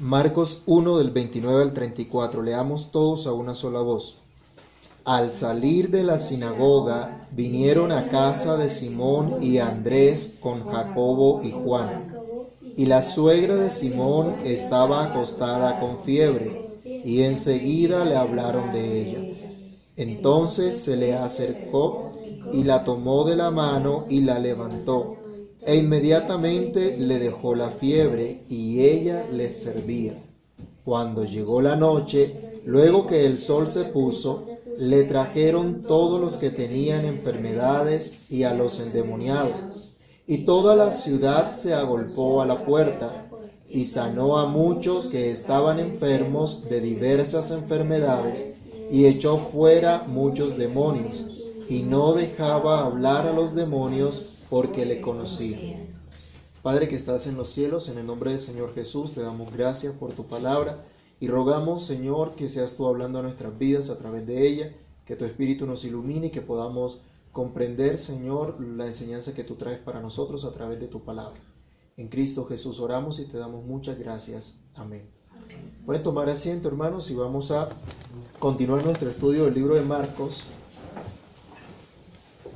Marcos 1 del 29 al 34. Leamos todos a una sola voz. Al salir de la sinagoga, vinieron a casa de Simón y Andrés con Jacobo y Juan. Y la suegra de Simón estaba acostada con fiebre, y enseguida le hablaron de ella. Entonces se le acercó y la tomó de la mano y la levantó e inmediatamente le dejó la fiebre y ella les servía. Cuando llegó la noche, luego que el sol se puso, le trajeron todos los que tenían enfermedades y a los endemoniados. Y toda la ciudad se agolpó a la puerta y sanó a muchos que estaban enfermos de diversas enfermedades y echó fuera muchos demonios y no dejaba hablar a los demonios porque le conocía. Padre que estás en los cielos, en el nombre del Señor Jesús, te damos gracias por tu palabra y rogamos, Señor, que seas tú hablando a nuestras vidas a través de ella, que tu Espíritu nos ilumine y que podamos comprender, Señor, la enseñanza que tú traes para nosotros a través de tu palabra. En Cristo Jesús oramos y te damos muchas gracias. Amén. Pueden tomar asiento, hermanos, y vamos a continuar nuestro estudio del libro de Marcos.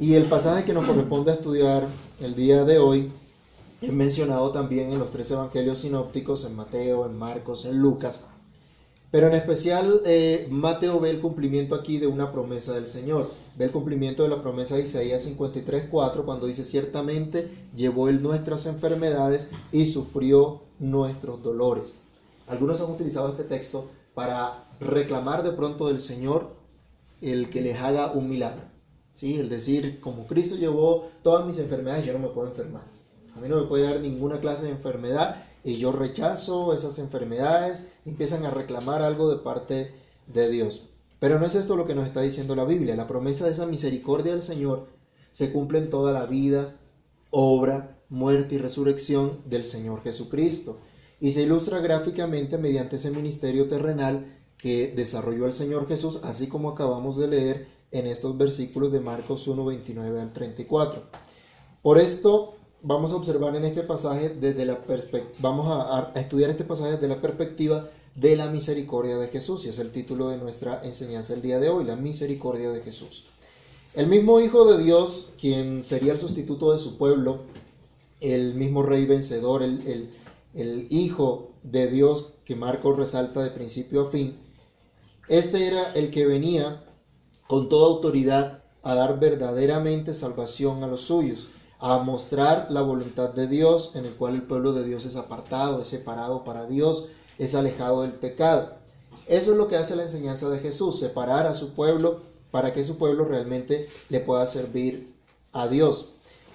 Y el pasaje que nos corresponde estudiar el día de hoy es mencionado también en los tres evangelios sinópticos, en Mateo, en Marcos, en Lucas. Pero en especial eh, Mateo ve el cumplimiento aquí de una promesa del Señor. Ve el cumplimiento de la promesa de Isaías 53.4 cuando dice, ciertamente llevó él nuestras enfermedades y sufrió nuestros dolores. Algunos han utilizado este texto para reclamar de pronto del Señor el que les haga un milagro. ¿Sí? El decir, como Cristo llevó todas mis enfermedades, yo no me puedo enfermar. A mí no me puede dar ninguna clase de enfermedad y yo rechazo esas enfermedades, empiezan a reclamar algo de parte de Dios. Pero no es esto lo que nos está diciendo la Biblia. La promesa de esa misericordia del Señor se cumple en toda la vida, obra, muerte y resurrección del Señor Jesucristo. Y se ilustra gráficamente mediante ese ministerio terrenal que desarrolló el Señor Jesús, así como acabamos de leer en estos versículos de Marcos 1, 29 al 34. Por esto vamos a observar en este pasaje desde la vamos a, a, estudiar este pasaje desde la perspectiva de la misericordia de Jesús, y es el título de nuestra enseñanza el día de hoy, la misericordia de Jesús. El mismo Hijo de Dios, quien sería el sustituto de su pueblo, el mismo Rey vencedor, el, el, el Hijo de Dios que Marcos resalta de principio a fin, este era el que venía con toda autoridad a dar verdaderamente salvación a los suyos, a mostrar la voluntad de Dios en el cual el pueblo de Dios es apartado, es separado para Dios, es alejado del pecado. Eso es lo que hace la enseñanza de Jesús, separar a su pueblo para que su pueblo realmente le pueda servir a Dios.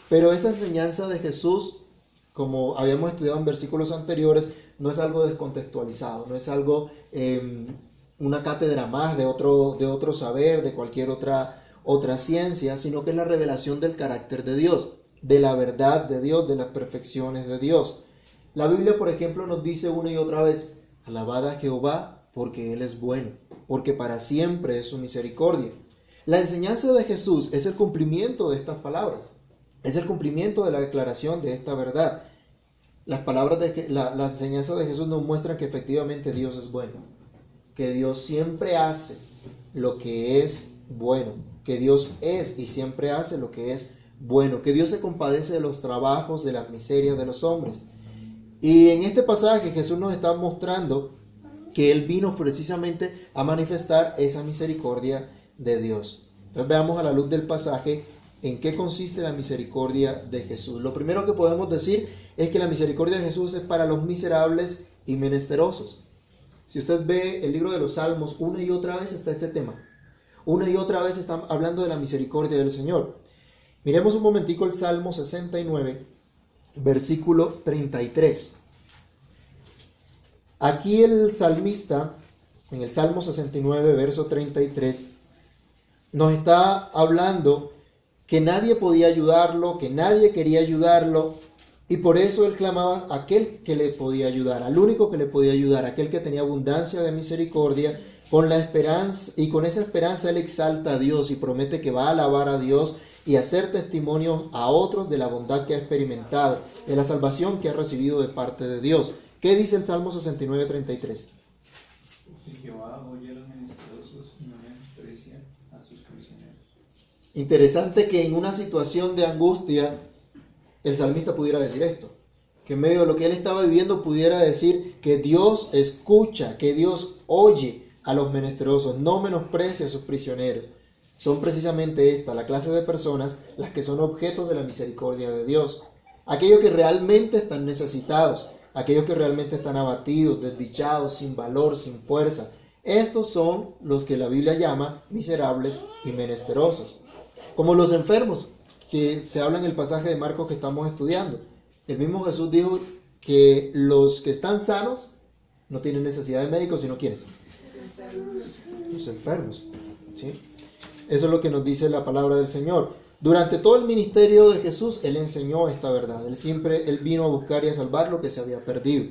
Pero esa enseñanza de Jesús, como habíamos estudiado en versículos anteriores, no es algo descontextualizado, no es algo eh, una cátedra más de otro, de otro saber, de cualquier otra, otra ciencia, sino que es la revelación del carácter de Dios, de la verdad de Dios, de las perfecciones de Dios. La Biblia, por ejemplo, nos dice una y otra vez, alabad a Jehová porque Él es bueno, porque para siempre es su misericordia. La enseñanza de Jesús es el cumplimiento de estas palabras, es el cumplimiento de la declaración de esta verdad. Las palabras de la, la enseñanza de Jesús nos muestran que efectivamente Dios es bueno que Dios siempre hace lo que es bueno, que Dios es y siempre hace lo que es bueno, que Dios se compadece de los trabajos, de las miserias de los hombres. Y en este pasaje Jesús nos está mostrando que Él vino precisamente a manifestar esa misericordia de Dios. Entonces veamos a la luz del pasaje en qué consiste la misericordia de Jesús. Lo primero que podemos decir es que la misericordia de Jesús es para los miserables y menesterosos. Si usted ve el libro de los Salmos, una y otra vez está este tema. Una y otra vez están hablando de la misericordia del Señor. Miremos un momentico el Salmo 69, versículo 33. Aquí el salmista, en el Salmo 69, verso 33, nos está hablando que nadie podía ayudarlo, que nadie quería ayudarlo, y por eso él clamaba a aquel que le podía ayudar, al único que le podía ayudar, aquel que tenía abundancia de misericordia, con la esperanza, y con esa esperanza él exalta a Dios y promete que va a alabar a Dios y hacer testimonio a otros de la bondad que ha experimentado, de la salvación que ha recibido de parte de Dios. ¿Qué dice el Salmo 69, 33? Jehová oye a los menesterosos y no menosprecia a sus prisioneros. Interesante que en una situación de angustia el salmista pudiera decir esto, que en medio de lo que él estaba viviendo pudiera decir que Dios escucha, que Dios oye a los menesterosos, no menosprecia a sus prisioneros. Son precisamente esta, la clase de personas, las que son objetos de la misericordia de Dios. Aquellos que realmente están necesitados, aquellos que realmente están abatidos, desdichados, sin valor, sin fuerza. Estos son los que la Biblia llama miserables y menesterosos. Como los enfermos, que se habla en el pasaje de Marcos que estamos estudiando. El mismo Jesús dijo que los que están sanos no tienen necesidad de médicos, sino quienes? Los enfermos. ¿sí? Eso es lo que nos dice la palabra del Señor. Durante todo el ministerio de Jesús, Él enseñó esta verdad. Él siempre, Él vino a buscar y a salvar lo que se había perdido.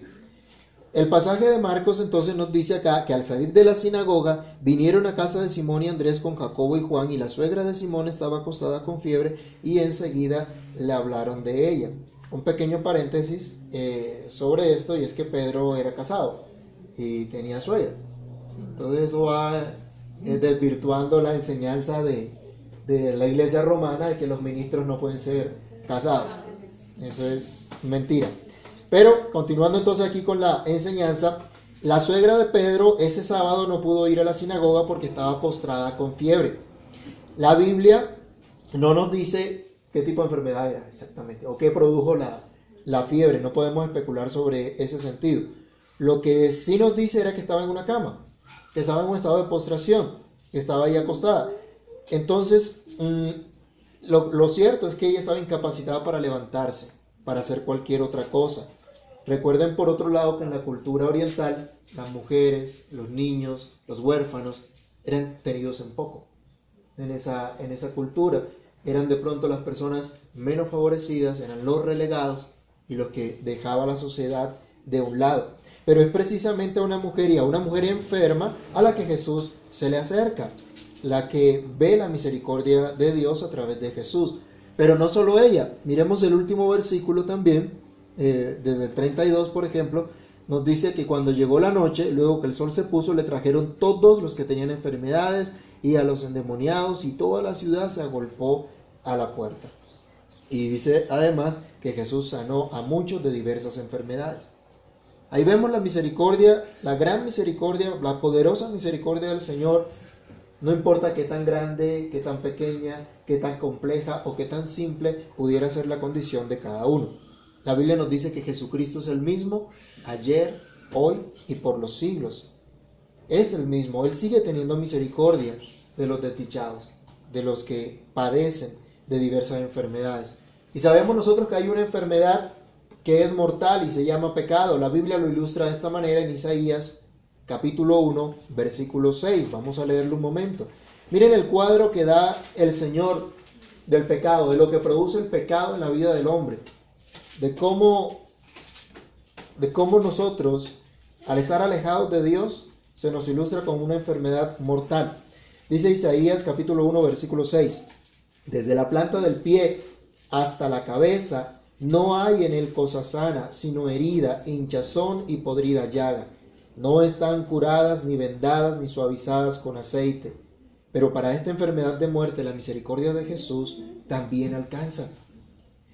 El pasaje de Marcos entonces nos dice acá que al salir de la sinagoga vinieron a casa de Simón y Andrés con Jacobo y Juan y la suegra de Simón estaba acostada con fiebre y enseguida le hablaron de ella. Un pequeño paréntesis eh, sobre esto y es que Pedro era casado y tenía suegra. Entonces eso va eh, desvirtuando la enseñanza de, de la iglesia romana de que los ministros no pueden ser casados. Eso es mentira. Pero continuando entonces aquí con la enseñanza, la suegra de Pedro ese sábado no pudo ir a la sinagoga porque estaba postrada con fiebre. La Biblia no nos dice qué tipo de enfermedad era exactamente o qué produjo la, la fiebre. No podemos especular sobre ese sentido. Lo que sí nos dice era que estaba en una cama, que estaba en un estado de postración, que estaba ahí acostada. Entonces, mm, lo, lo cierto es que ella estaba incapacitada para levantarse, para hacer cualquier otra cosa. Recuerden por otro lado que en la cultura oriental las mujeres, los niños, los huérfanos eran tenidos en poco. En esa, en esa cultura eran de pronto las personas menos favorecidas, eran los relegados y los que dejaba la sociedad de un lado. Pero es precisamente a una mujer y a una mujer enferma a la que Jesús se le acerca, la que ve la misericordia de Dios a través de Jesús. Pero no solo ella, miremos el último versículo también, eh, desde el 32, por ejemplo, nos dice que cuando llegó la noche, luego que el sol se puso, le trajeron todos los que tenían enfermedades y a los endemoniados y toda la ciudad se agolpó a la puerta. Y dice además que Jesús sanó a muchos de diversas enfermedades. Ahí vemos la misericordia, la gran misericordia, la poderosa misericordia del Señor. No importa qué tan grande, qué tan pequeña, qué tan compleja o qué tan simple pudiera ser la condición de cada uno. La Biblia nos dice que Jesucristo es el mismo ayer, hoy y por los siglos. Es el mismo. Él sigue teniendo misericordia de los desdichados, de los que padecen de diversas enfermedades. Y sabemos nosotros que hay una enfermedad que es mortal y se llama pecado. La Biblia lo ilustra de esta manera en Isaías capítulo 1, versículo 6. Vamos a leerlo un momento. Miren el cuadro que da el Señor del pecado, de lo que produce el pecado en la vida del hombre de cómo, de cómo nosotros, al estar alejados de Dios, se nos ilustra con una enfermedad mortal. Dice Isaías capítulo 1 versículo 6, desde la planta del pie hasta la cabeza no hay en él cosa sana, sino herida, hinchazón y podrida llaga. No están curadas, ni vendadas, ni suavizadas con aceite. Pero para esta enfermedad de muerte la misericordia de Jesús también alcanza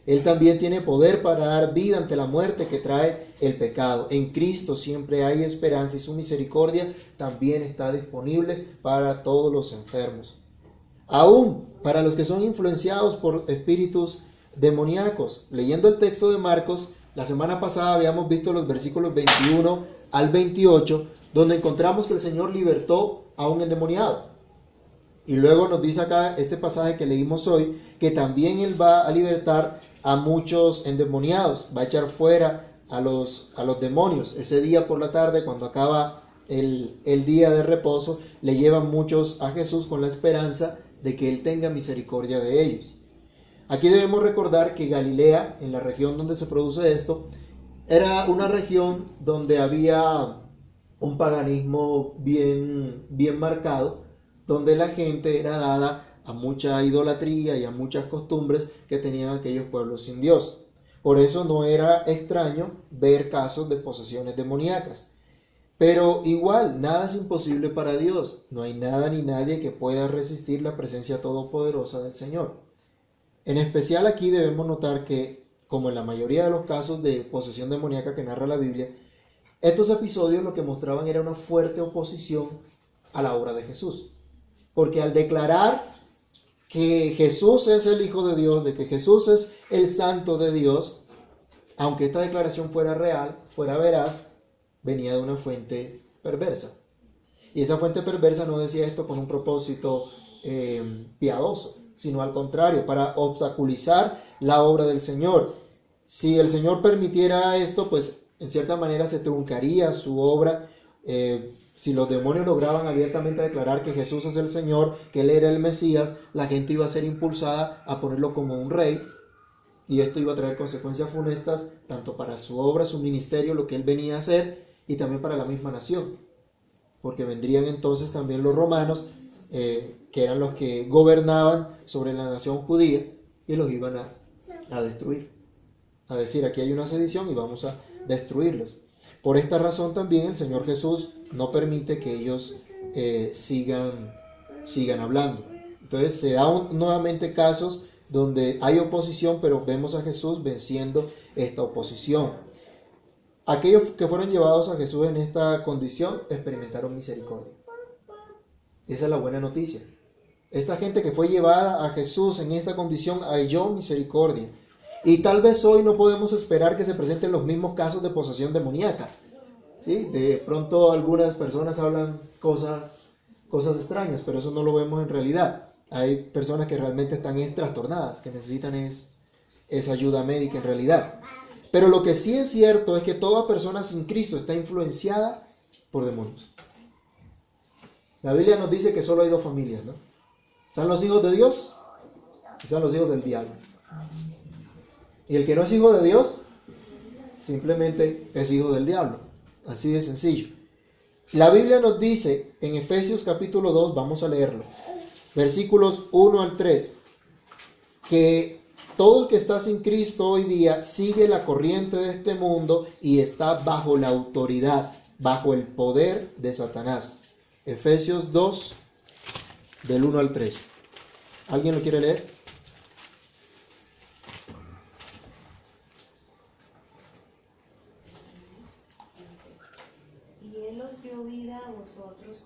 él también tiene poder para dar vida ante la muerte que trae el pecado. En Cristo siempre hay esperanza y su misericordia también está disponible para todos los enfermos. Aún para los que son influenciados por espíritus demoníacos. Leyendo el texto de Marcos, la semana pasada habíamos visto los versículos 21 al 28, donde encontramos que el Señor libertó a un endemoniado. Y luego nos dice acá este pasaje que leímos hoy, que también Él va a libertar a muchos endemoniados, va a echar fuera a los, a los demonios. Ese día por la tarde, cuando acaba el, el día de reposo, le llevan muchos a Jesús con la esperanza de que Él tenga misericordia de ellos. Aquí debemos recordar que Galilea, en la región donde se produce esto, era una región donde había un paganismo bien, bien marcado, donde la gente era dada a mucha idolatría y a muchas costumbres que tenían aquellos pueblos sin Dios. Por eso no era extraño ver casos de posesiones demoníacas. Pero igual, nada es imposible para Dios. No hay nada ni nadie que pueda resistir la presencia todopoderosa del Señor. En especial aquí debemos notar que, como en la mayoría de los casos de posesión demoníaca que narra la Biblia, estos episodios lo que mostraban era una fuerte oposición a la obra de Jesús. Porque al declarar que Jesús es el Hijo de Dios, de que Jesús es el Santo de Dios, aunque esta declaración fuera real, fuera veraz, venía de una fuente perversa. Y esa fuente perversa no decía esto con un propósito eh, piadoso, sino al contrario, para obstaculizar la obra del Señor. Si el Señor permitiera esto, pues en cierta manera se truncaría su obra. Eh, si los demonios lograban abiertamente declarar que Jesús es el Señor, que Él era el Mesías, la gente iba a ser impulsada a ponerlo como un rey. Y esto iba a traer consecuencias funestas tanto para su obra, su ministerio, lo que Él venía a hacer, y también para la misma nación. Porque vendrían entonces también los romanos, eh, que eran los que gobernaban sobre la nación judía, y los iban a, a destruir. A decir, aquí hay una sedición y vamos a destruirlos. Por esta razón también el Señor Jesús no permite que ellos eh, sigan, sigan hablando. Entonces se dan nuevamente casos donde hay oposición, pero vemos a Jesús venciendo esta oposición. Aquellos que fueron llevados a Jesús en esta condición experimentaron misericordia. Esa es la buena noticia. Esta gente que fue llevada a Jesús en esta condición halló misericordia. Y tal vez hoy no podemos esperar que se presenten los mismos casos de posesión demoníaca. ¿Sí? De pronto algunas personas hablan cosas, cosas extrañas, pero eso no lo vemos en realidad. Hay personas que realmente están trastornadas, que necesitan es, esa ayuda médica en realidad. Pero lo que sí es cierto es que toda persona sin Cristo está influenciada por demonios. La Biblia nos dice que solo hay dos familias, ¿no? Están los hijos de Dios y están los hijos del diablo. Y el que no es hijo de Dios, simplemente es hijo del diablo. Así de sencillo. La Biblia nos dice en Efesios capítulo 2, vamos a leerlo, versículos 1 al 3, que todo el que está sin Cristo hoy día sigue la corriente de este mundo y está bajo la autoridad, bajo el poder de Satanás. Efesios 2, del 1 al 3. ¿Alguien lo quiere leer?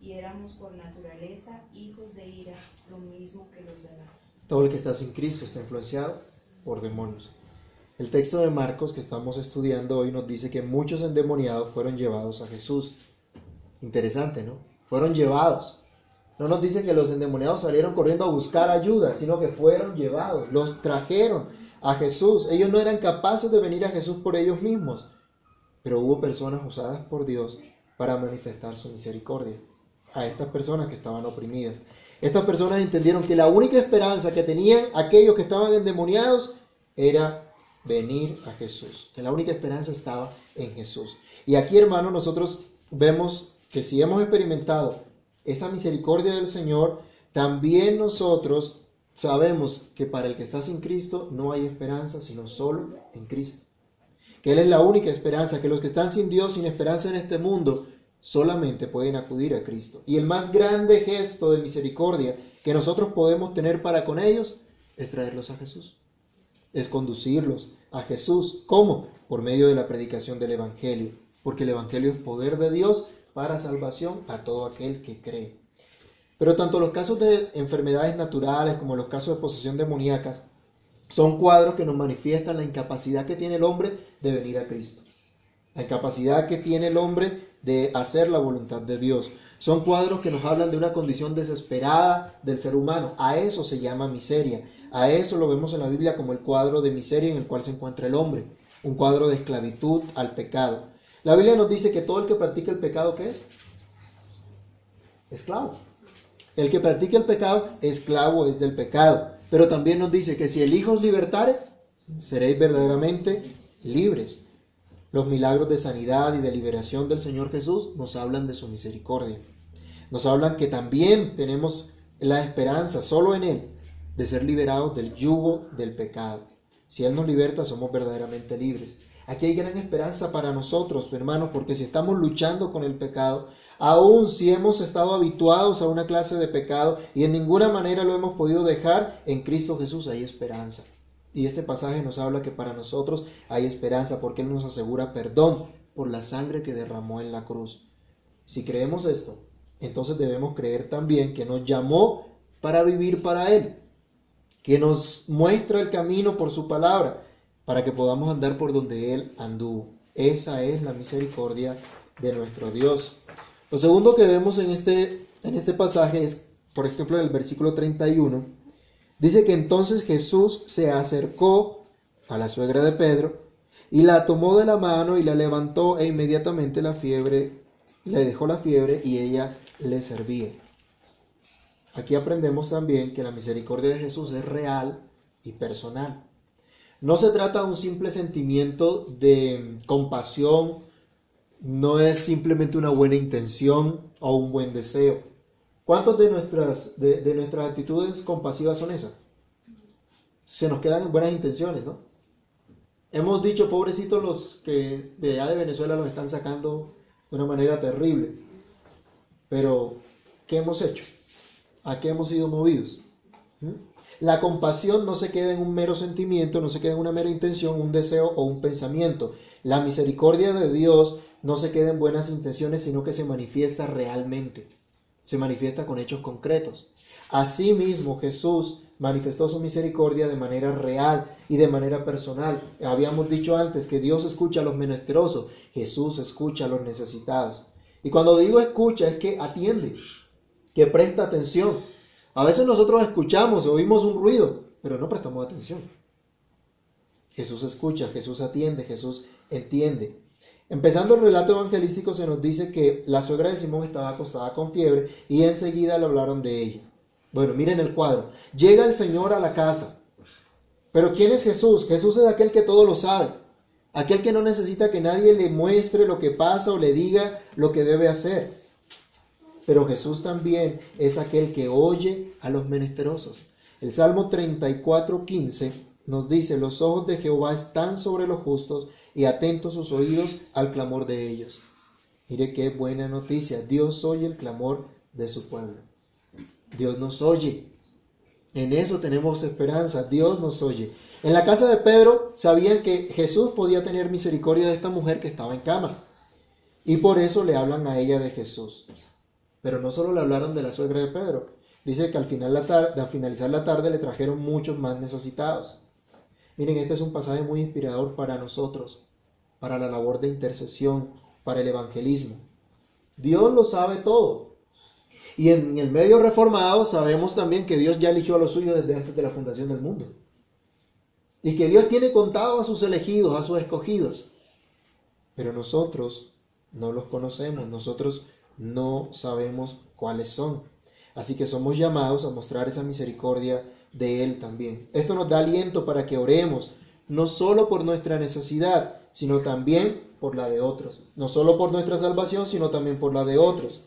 y éramos por naturaleza hijos de ira, lo mismo que los demás. Todo el que está sin Cristo está influenciado por demonios. El texto de Marcos que estamos estudiando hoy nos dice que muchos endemoniados fueron llevados a Jesús. Interesante, ¿no? Fueron llevados. No nos dice que los endemoniados salieron corriendo a buscar ayuda, sino que fueron llevados, los trajeron a Jesús. Ellos no eran capaces de venir a Jesús por ellos mismos, pero hubo personas usadas por Dios para manifestar su misericordia a estas personas que estaban oprimidas. Estas personas entendieron que la única esperanza que tenían aquellos que estaban endemoniados era venir a Jesús, que la única esperanza estaba en Jesús. Y aquí, hermanos, nosotros vemos que si hemos experimentado esa misericordia del Señor, también nosotros sabemos que para el que está sin Cristo no hay esperanza, sino solo en Cristo. Que Él es la única esperanza, que los que están sin Dios, sin esperanza en este mundo, solamente pueden acudir a Cristo. Y el más grande gesto de misericordia que nosotros podemos tener para con ellos es traerlos a Jesús. Es conducirlos a Jesús. ¿Cómo? Por medio de la predicación del Evangelio. Porque el Evangelio es poder de Dios para salvación a todo aquel que cree. Pero tanto los casos de enfermedades naturales como los casos de posesión demoníacas son cuadros que nos manifiestan la incapacidad que tiene el hombre de venir a Cristo. La incapacidad que tiene el hombre de hacer la voluntad de Dios. Son cuadros que nos hablan de una condición desesperada del ser humano. A eso se llama miseria. A eso lo vemos en la Biblia como el cuadro de miseria en el cual se encuentra el hombre. Un cuadro de esclavitud al pecado. La Biblia nos dice que todo el que practica el pecado, ¿qué es? Esclavo. El que practica el pecado, esclavo es del pecado. Pero también nos dice que si el Hijo os libertare, seréis verdaderamente libres. Los milagros de sanidad y de liberación del Señor Jesús nos hablan de su misericordia. Nos hablan que también tenemos la esperanza solo en Él de ser liberados del yugo del pecado. Si Él nos liberta, somos verdaderamente libres. Aquí hay gran esperanza para nosotros, hermanos, porque si estamos luchando con el pecado, aun si hemos estado habituados a una clase de pecado y en ninguna manera lo hemos podido dejar, en Cristo Jesús hay esperanza. Y este pasaje nos habla que para nosotros hay esperanza porque Él nos asegura perdón por la sangre que derramó en la cruz. Si creemos esto, entonces debemos creer también que nos llamó para vivir para Él, que nos muestra el camino por su palabra, para que podamos andar por donde Él anduvo. Esa es la misericordia de nuestro Dios. Lo segundo que vemos en este, en este pasaje es, por ejemplo, en el versículo 31, Dice que entonces Jesús se acercó a la suegra de Pedro y la tomó de la mano y la levantó e inmediatamente la fiebre, le dejó la fiebre y ella le servía. Aquí aprendemos también que la misericordia de Jesús es real y personal. No se trata de un simple sentimiento de compasión, no es simplemente una buena intención o un buen deseo ¿Cuántas de nuestras, de, nuestras actitudes compasivas son esas? Se nos quedan buenas intenciones, ¿no? Hemos dicho, pobrecitos los que de allá de Venezuela los están sacando de una manera terrible. Pero, ¿qué hemos hecho? ¿A qué hemos sido movidos? ¿Mm? La compasión no se queda en un mero sentimiento, no se queda en una mera intención, un deseo o un pensamiento. La misericordia de Dios no se queda en buenas intenciones, sino que se manifiesta realmente se manifiesta con hechos concretos. Asimismo, Jesús manifestó su misericordia de manera real y de manera personal. Habíamos dicho antes que Dios escucha a los menesterosos, Jesús escucha a los necesitados. Y cuando digo escucha es que atiende, que presta atención. A veces nosotros escuchamos, oímos un ruido, pero no prestamos atención. Jesús escucha, Jesús atiende, Jesús entiende. Empezando el relato evangelístico se nos dice que la suegra de Simón estaba acostada con fiebre y enseguida le hablaron de ella. Bueno, miren el cuadro. Llega el Señor a la casa. Pero ¿quién es Jesús? Jesús es aquel que todo lo sabe. Aquel que no necesita que nadie le muestre lo que pasa o le diga lo que debe hacer. Pero Jesús también es aquel que oye a los menesterosos. El Salmo 34, 15 nos dice, los ojos de Jehová están sobre los justos y atentos sus oídos al clamor de ellos. Mire qué buena noticia. Dios oye el clamor de su pueblo. Dios nos oye. En eso tenemos esperanza. Dios nos oye. En la casa de Pedro sabían que Jesús podía tener misericordia de esta mujer que estaba en cama. Y por eso le hablan a ella de Jesús. Pero no solo le hablaron de la suegra de Pedro. Dice que al, final la tarde, al finalizar la tarde le trajeron muchos más necesitados. Miren, este es un pasaje muy inspirador para nosotros para la labor de intercesión, para el evangelismo. Dios lo sabe todo. Y en el medio reformado sabemos también que Dios ya eligió a los suyos desde antes de la fundación del mundo. Y que Dios tiene contado a sus elegidos, a sus escogidos. Pero nosotros no los conocemos, nosotros no sabemos cuáles son. Así que somos llamados a mostrar esa misericordia de Él también. Esto nos da aliento para que oremos, no solo por nuestra necesidad, sino también por la de otros. No solo por nuestra salvación, sino también por la de otros.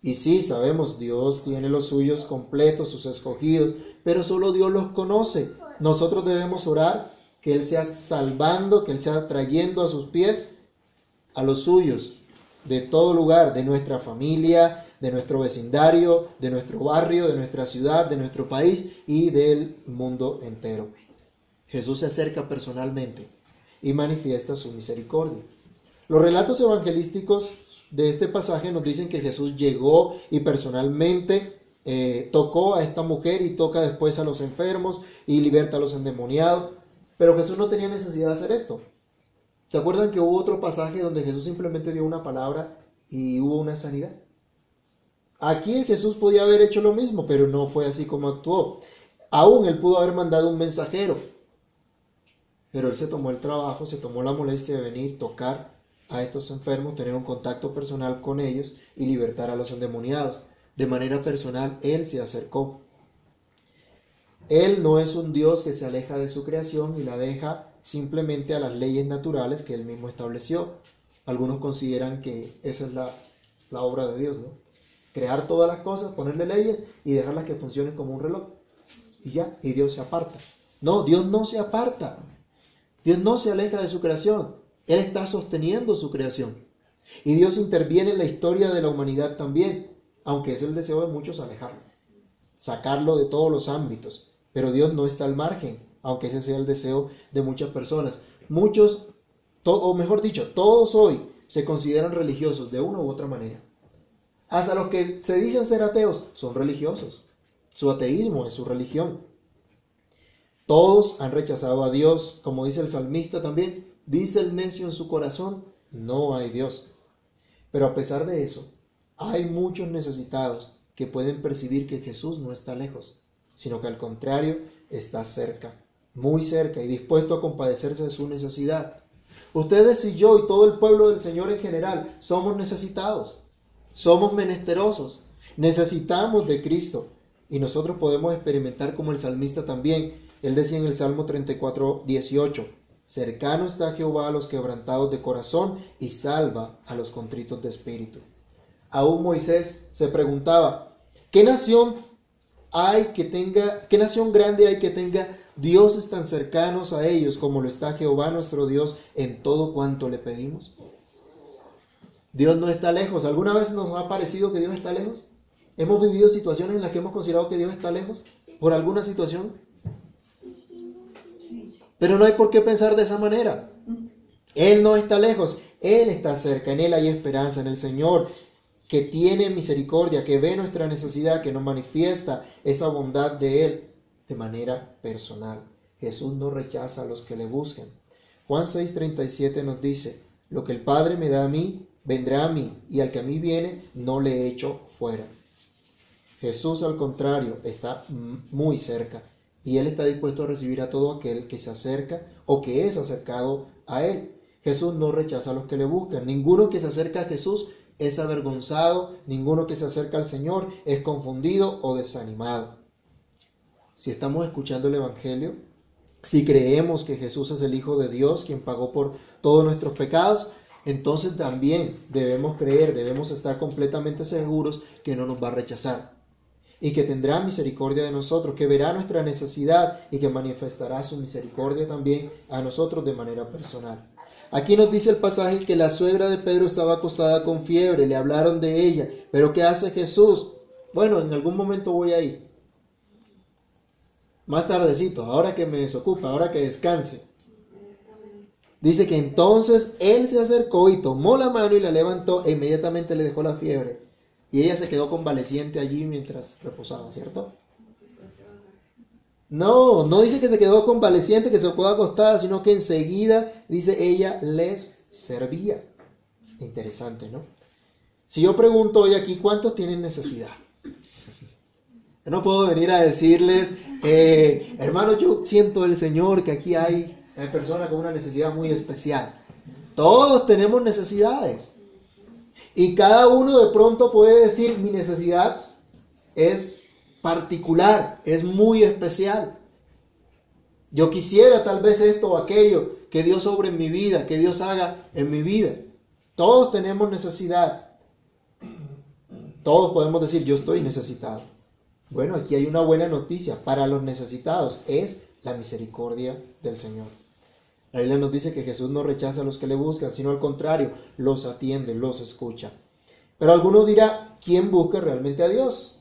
Y sí, sabemos, Dios tiene los suyos completos, sus escogidos, pero solo Dios los conoce. Nosotros debemos orar que Él sea salvando, que Él sea trayendo a sus pies a los suyos, de todo lugar, de nuestra familia, de nuestro vecindario, de nuestro barrio, de nuestra ciudad, de nuestro país y del mundo entero. Jesús se acerca personalmente y manifiesta su misericordia. Los relatos evangelísticos de este pasaje nos dicen que Jesús llegó y personalmente eh, tocó a esta mujer y toca después a los enfermos y liberta a los endemoniados. Pero Jesús no tenía necesidad de hacer esto. ¿Se acuerdan que hubo otro pasaje donde Jesús simplemente dio una palabra y hubo una sanidad? Aquí Jesús podía haber hecho lo mismo, pero no fue así como actuó. Aún él pudo haber mandado un mensajero, pero él se tomó el trabajo, se tomó la molestia de venir, tocar a estos enfermos, tener un contacto personal con ellos y libertar a los endemoniados. De manera personal, Él se acercó. Él no es un Dios que se aleja de su creación y la deja simplemente a las leyes naturales que Él mismo estableció. Algunos consideran que esa es la, obra de Dios, ¿no? Crear todas las cosas, ponerle leyes y dejarlas que funcionen como un reloj. Y ya, y Dios se aparta. No, Dios no se aparta. Dios no se aleja de su creación. Él está sosteniendo su creación. Y Dios interviene en la historia de la humanidad también, aunque es el deseo de muchos alejarlo, sacarlo de todos los ámbitos. Pero Dios no está al margen, aunque ese sea el deseo de muchas personas. Muchos, o mejor dicho, todos hoy se consideran religiosos de una u otra manera. Hasta los que se dicen ser ateos son religiosos. Su ateísmo es su religión. Todos han rechazado a Dios, como dice el salmista también, dice el necio en su corazón, no hay Dios. Pero a pesar de eso, hay muchos necesitados que pueden percibir que Jesús no está lejos, sino que al contrario está cerca, muy cerca y dispuesto a compadecerse de su necesidad. Ustedes y yo y todo el pueblo del Señor en general somos necesitados, somos menesterosos, necesitamos de Cristo y nosotros podemos experimentar como el salmista también. Él decía en el Salmo 34, 18, cercano está Jehová a los quebrantados de corazón y salva a los contritos de espíritu. Aún Moisés se preguntaba, ¿qué nación hay que tenga, qué nación grande hay que tenga dioses tan cercanos a ellos como lo está Jehová nuestro Dios en todo cuanto le pedimos? Dios no está lejos. ¿Alguna vez nos ha parecido que Dios está lejos? ¿Hemos vivido situaciones en las que hemos considerado que Dios está lejos por alguna situación? Pero no hay por qué pensar de esa manera. Él no está lejos, Él está cerca, en Él hay esperanza, en el Señor que tiene misericordia, que ve nuestra necesidad, que nos manifiesta esa bondad de Él de manera personal. Jesús no rechaza a los que le buscan. Juan 6:37 nos dice, lo que el Padre me da a mí, vendrá a mí, y al que a mí viene, no le echo fuera. Jesús, al contrario, está muy cerca y Él está dispuesto a recibir a todo aquel que se acerca o que es acercado a Él. Jesús no rechaza a los que le buscan. Ninguno que se acerca a Jesús es avergonzado, ninguno que se acerca al Señor es confundido o desanimado. Si estamos escuchando el Evangelio, si creemos que Jesús es el Hijo de Dios, quien pagó por todos nuestros pecados, entonces también debemos creer, debemos estar completamente seguros que no nos va a rechazar y que tendrá misericordia de nosotros, que verá nuestra necesidad y que manifestará su misericordia también a nosotros de manera personal. Aquí nos dice el pasaje que la suegra de Pedro estaba acostada con fiebre, le hablaron de ella, pero ¿qué hace Jesús? Bueno, en algún momento voy a ir. Más tardecito, ahora que me desocupa, ahora que descanse. Dice que entonces él se acercó y tomó la mano y la levantó e inmediatamente le dejó la fiebre. Y ella se quedó convaleciente allí mientras reposaba, ¿cierto? No, no dice que se quedó convaleciente, que se quedó acostada, sino que enseguida, dice ella, les servía. Interesante, ¿no? Si yo pregunto hoy aquí, ¿cuántos tienen necesidad? Yo no puedo venir a decirles, eh, hermano, yo siento el Señor que aquí hay, personas con una necesidad muy especial. Todos tenemos necesidades. Y cada uno de pronto puede decir, mi necesidad es particular, es muy especial. Yo quisiera tal vez esto o aquello, que Dios sobre en mi vida, que Dios haga en mi vida. Todos tenemos necesidad. Todos podemos decir, yo estoy necesitado. Bueno, aquí hay una buena noticia para los necesitados, es la misericordia del Señor. La Biblia nos dice que Jesús no rechaza a los que le buscan, sino al contrario, los atiende, los escucha. Pero alguno dirá, ¿quién busca realmente a Dios?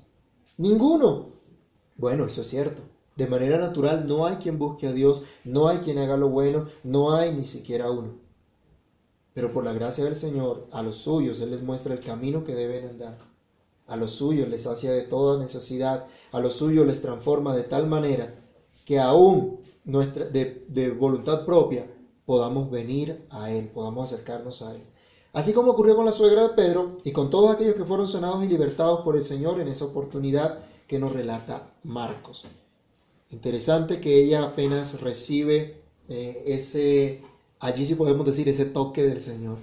Ninguno. Bueno, eso es cierto. De manera natural no hay quien busque a Dios, no hay quien haga lo bueno, no hay ni siquiera uno. Pero por la gracia del Señor, a los suyos Él les muestra el camino que deben andar. A los suyos les sacia de toda necesidad, a los suyos les transforma de tal manera que aún nuestra, de, voluntad propia podamos venir a Él, podamos acercarnos a Él. Así como ocurrió con la suegra de Pedro y con todos aquellos que fueron sanados y libertados por el Señor en esa oportunidad que nos relata Marcos. Interesante que ella apenas recibe eh, ese, allí sí podemos decir, ese toque del Señor.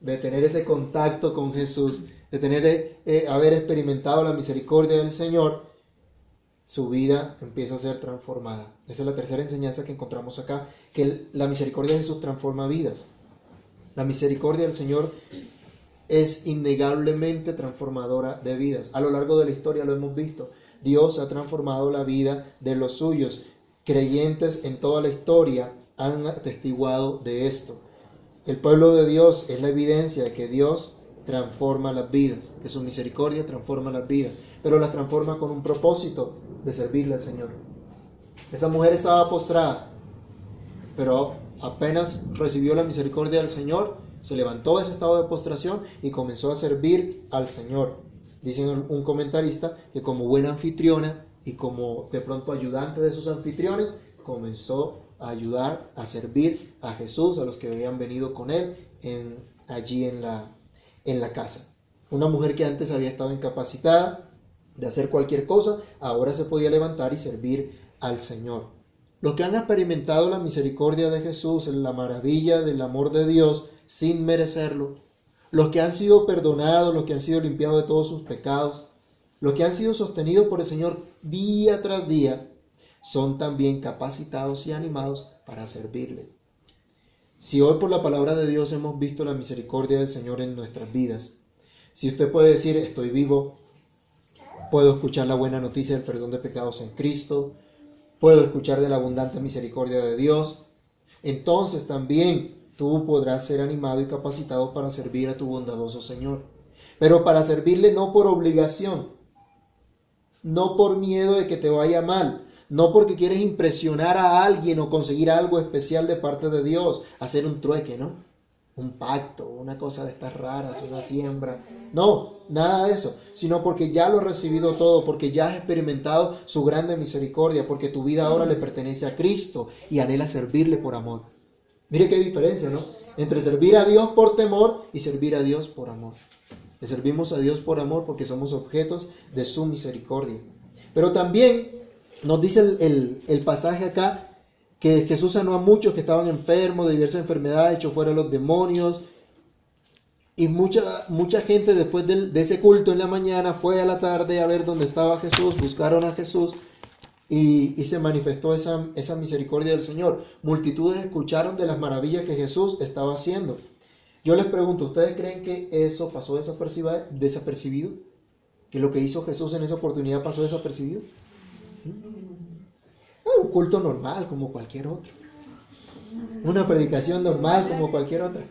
de tener ese contacto con Jesús, de tener, eh, eh, haber experimentado la misericordia del Señor, su vida empieza a ser transformada. Esa es la tercera enseñanza que encontramos acá, que la misericordia de Jesús transforma vidas. La misericordia del Señor es innegablemente transformadora de vidas. A lo largo de la historia lo hemos visto. Dios ha transformado la vida de los suyos. Creyentes en toda la historia han atestiguado de esto. El pueblo de Dios es la evidencia de que Dios transforma las vidas, que su misericordia transforma las vidas, pero las transforma con un propósito de servirle al Señor. Esa mujer estaba postrada, pero apenas recibió la misericordia del Señor, se levantó de ese estado de postración y comenzó a servir al Señor. Dice un comentarista que como buena anfitriona y como de pronto ayudante de sus anfitriones, comenzó a ayudar, a servir a Jesús, a los que habían venido con él en, allí en la, en la casa. Una mujer que antes había estado incapacitada de hacer cualquier cosa, ahora se podía levantar y servir al Señor. Los que han experimentado la misericordia de Jesús, la maravilla del amor de Dios sin merecerlo, los que han sido perdonados, los que han sido limpiados de todos sus pecados, los que han sido sostenidos por el Señor día tras día, son también capacitados y animados para servirle. Si hoy por la palabra de Dios hemos visto la misericordia del Señor en nuestras vidas, si usted puede decir, estoy vivo, puedo escuchar la buena noticia del perdón de pecados en Cristo, puedo escuchar de la abundante misericordia de Dios, entonces también tú podrás ser animado y capacitado para servir a tu bondadoso Señor. Pero para servirle no por obligación, no por miedo de que te vaya mal, no porque quieres impresionar a alguien o conseguir algo especial de parte de Dios, hacer un trueque, ¿no? Un pacto, una cosa de estas raras, una siembra. No, nada de eso, sino porque ya lo has recibido todo, porque ya has experimentado su grande misericordia, porque tu vida ahora le pertenece a Cristo y anhela servirle por amor. Mire qué diferencia, ¿no? Entre servir a Dios por temor y servir a Dios por amor. Le servimos a Dios por amor porque somos objetos de su misericordia. Pero también nos dice el, pasaje acá que Jesús sanó a muchos que estaban enfermos de diversas enfermedades, echó fuera los demonios. Y mucha, mucha gente después de, ese culto en la mañana fue a la tarde a ver dónde estaba Jesús, buscaron a Jesús y, se manifestó esa, esa, misericordia del Señor. Multitudes escucharon de las maravillas que Jesús estaba haciendo. Yo les pregunto, ¿ustedes creen que eso pasó desapercibido? ¿Que lo que hizo Jesús en esa oportunidad pasó desapercibido? Ah, un culto normal como cualquier otro. Una predicación normal como cualquier otra.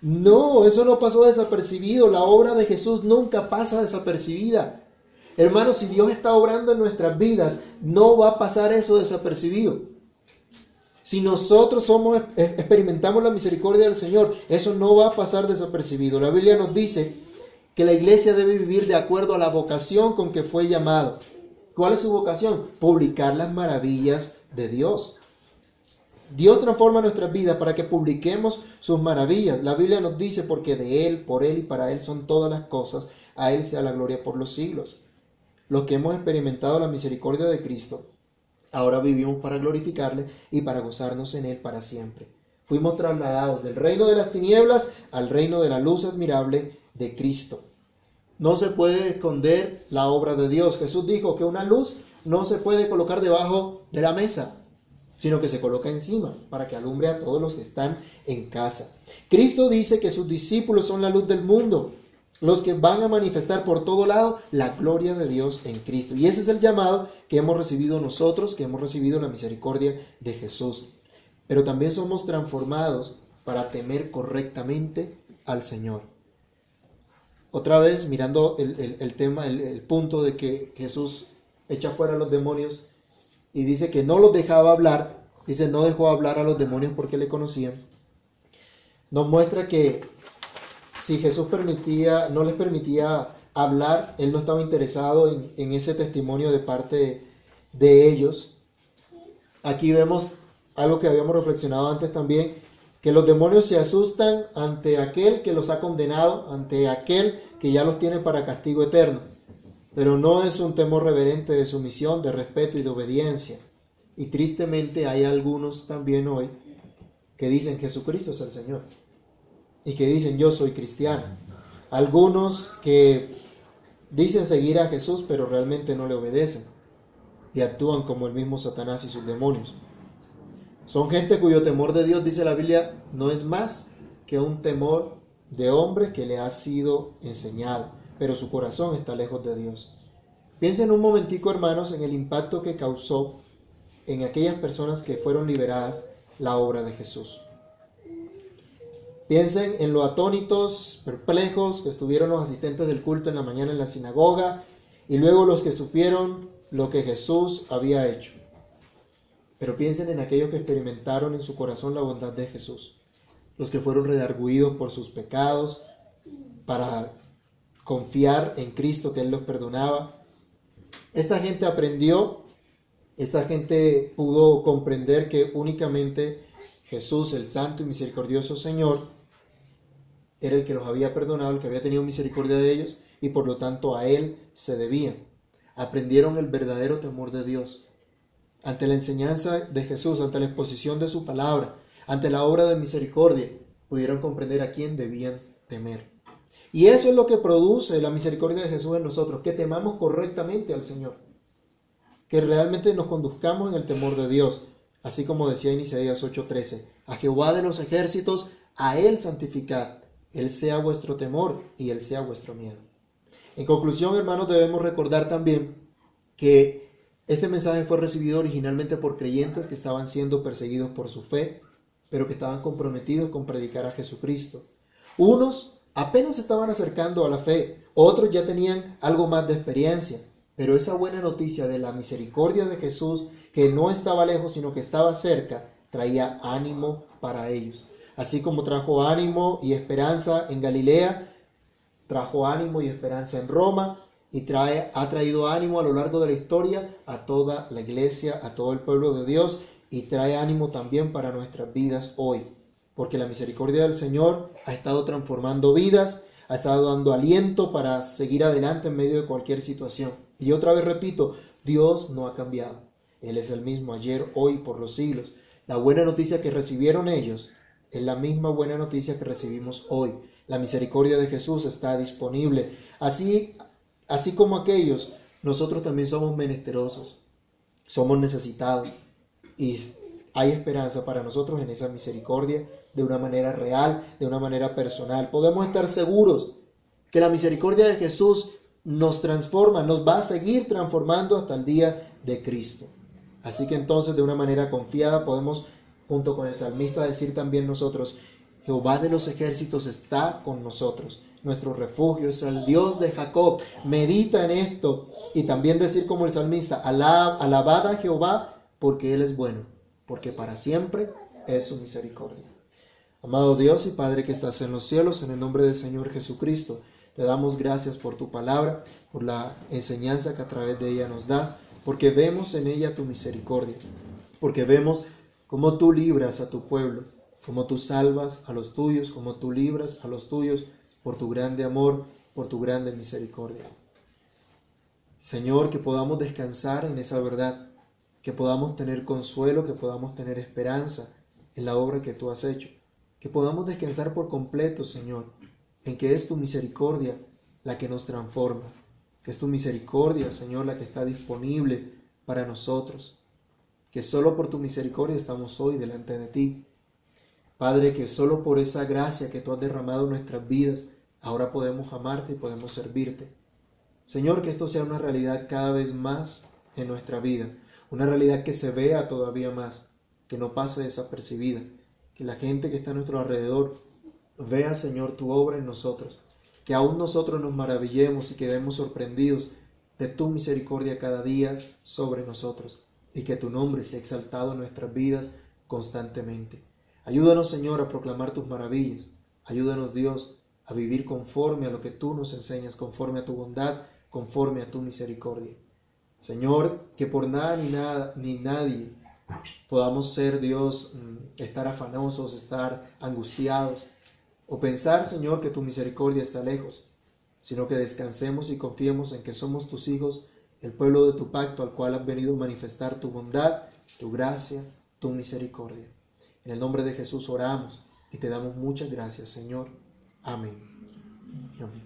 No, eso no pasó desapercibido. La obra de Jesús nunca pasa desapercibida. Hermanos, si Dios está obrando en nuestras vidas, no va a pasar eso desapercibido. Si nosotros somos, experimentamos la misericordia del Señor, eso no va a pasar desapercibido. La Biblia nos dice que la iglesia debe vivir de acuerdo a la vocación con que fue llamado. ¿Cuál es su vocación? Publicar las maravillas de Dios. Dios transforma nuestras vidas para que publiquemos sus maravillas. La Biblia nos dice, porque de Él, por Él y para Él son todas las cosas, a Él sea la gloria por los siglos. Los que hemos experimentado la misericordia de Cristo, ahora vivimos para glorificarle y para gozarnos en Él para siempre. Fuimos trasladados del reino de las tinieblas al reino de la luz admirable de Cristo. No se puede esconder la obra de Dios. Jesús dijo que una luz no se puede colocar debajo de la mesa, sino que se coloca encima para que alumbre a todos los que están en casa. Cristo dice que sus discípulos son la luz del mundo, los que van a manifestar por todo lado la gloria de Dios en Cristo. Y ese es el llamado que hemos recibido nosotros, que hemos recibido la misericordia de Jesús. Pero también somos transformados para temer correctamente al Señor. Otra vez mirando el, tema, el, punto de que Jesús echa fuera a los demonios y dice que no los dejaba hablar, dice no dejó hablar a los demonios porque le conocían, nos muestra que si Jesús permitía, no les permitía hablar, él no estaba interesado en, ese testimonio de parte de ellos. Aquí vemos algo que habíamos reflexionado antes también, que los demonios se asustan ante aquel que los ha condenado, ante aquel que ya los tiene para castigo eterno. Pero no es un temor reverente de sumisión, de respeto y de obediencia. Y tristemente hay algunos también hoy que dicen Jesucristo es el Señor. y que dicen yo soy cristiano. Algunos que dicen seguir a Jesús pero realmente no le obedecen y actúan como el mismo Satanás y sus demonios. Son gente cuyo temor de Dios, dice la Biblia, no es más que un temor de hombre que le ha sido enseñado, pero su corazón está lejos de Dios. Piensen un momentico, hermanos, en el impacto que causó en aquellas personas que fueron liberadas la obra de Jesús. Piensen en lo atónitos, perplejos que estuvieron los asistentes del culto en la mañana en la sinagoga y luego los que supieron lo que Jesús había hecho. Pero piensen en aquellos que experimentaron en su corazón la bondad de Jesús, los que fueron redarguidos por sus pecados para confiar en Cristo que Él los perdonaba. Esta gente aprendió, esta gente pudo comprender que únicamente Jesús, el Santo y Misericordioso Señor, era el que los había perdonado, el que había tenido misericordia de ellos, y por lo tanto a Él se debían aprendieron el verdadero temor de Dios. Ante la enseñanza de Jesús, ante la exposición de su palabra, ante la obra de misericordia, pudieron comprender a quién debían temer. Y eso es lo que produce la misericordia de Jesús en nosotros, que temamos correctamente al Señor, que realmente nos conduzcamos en el temor de Dios, así como decía en Isaías 8:13, a Jehová de los ejércitos, a Él santificad, Él sea vuestro temor y Él sea vuestro miedo. En conclusión, hermanos, debemos recordar también que este mensaje fue recibido originalmente por creyentes que estaban siendo perseguidos por su fe, pero que estaban comprometidos con predicar a Jesucristo. Unos apenas estaban acercando a la fe, otros ya tenían algo más de experiencia, pero esa buena noticia de la misericordia de Jesús, que no estaba lejos, sino que estaba cerca, traía ánimo para ellos. Así como trajo ánimo y esperanza en Galilea, trajo ánimo y esperanza en Roma y ha traído ánimo a lo largo de la historia a toda la iglesia, a todo el pueblo de Dios y trae ánimo también para nuestras vidas hoy. Porque la misericordia del Señor ha estado transformando vidas, ha estado dando aliento para seguir adelante en medio de cualquier situación. Y otra vez repito, Dios no ha cambiado. Él es el mismo ayer, hoy, por los siglos. La buena noticia que recibieron ellos es la misma buena noticia que recibimos hoy. La misericordia de Jesús está disponible. Así, así como aquellos, nosotros también somos menesterosos, somos necesitados y hay esperanza para nosotros en esa misericordia de una manera real, de una manera personal. Podemos estar seguros que la misericordia de Jesús nos transforma, nos va a seguir transformando hasta el día de Cristo. Así que entonces de una manera confiada podemos, junto con el salmista, decir también nosotros, Jehová de los ejércitos está con nosotros. Nuestro refugio es el Dios de Jacob. Medita en esto y también decir como el salmista, alabad a Jehová porque Él es bueno, porque para siempre es su misericordia. Amado Dios y Padre que estás en los cielos, en el nombre del Señor Jesucristo, te damos gracias por tu palabra, por la enseñanza que a través de ella nos das, porque vemos en ella tu misericordia, porque vemos cómo tú libras a tu pueblo, como tú salvas a los tuyos, como tú libras a los tuyos por tu grande amor, por tu grande misericordia. Señor, que podamos descansar en esa verdad, que podamos tener consuelo, que podamos tener esperanza en la obra que tú has hecho, que podamos descansar por completo, Señor, en que es tu misericordia la que nos transforma, que es tu misericordia, Señor, la que está disponible para nosotros, que solo por tu misericordia estamos hoy delante de ti. Padre, que solo por esa gracia que tú has derramado en nuestras vidas, ahora podemos amarte y podemos servirte. Señor, que esto sea una realidad cada vez más en nuestra vida, una realidad que se vea todavía más, que no pase desapercibida, que la gente que está a nuestro alrededor vea, Señor, tu obra en nosotros, que aún nosotros nos maravillemos y quedemos sorprendidos de tu misericordia cada día sobre nosotros, y que tu nombre sea exaltado en nuestras vidas constantemente. Ayúdanos, Señor, a proclamar tus maravillas. Ayúdanos, Dios, a vivir conforme a lo que tú nos enseñas, conforme a tu bondad, conforme a tu misericordia. Señor, que por nada ni nada ni nadie podamos ser, Dios, mm, estar afanosos, estar angustiados o pensar, Señor, que tu misericordia está lejos, sino que descansemos y confiemos en que somos tus hijos, el pueblo de tu pacto al cual has venido a manifestar tu bondad, tu gracia, tu misericordia. En el nombre de Jesús oramos Y te damos muchas gracias, Señor. Amén. Amén.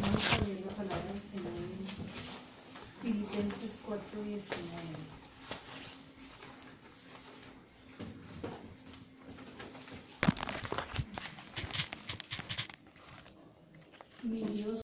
Vamos a leer la palabra del Señor en Filipenses 4:19. Mi Dios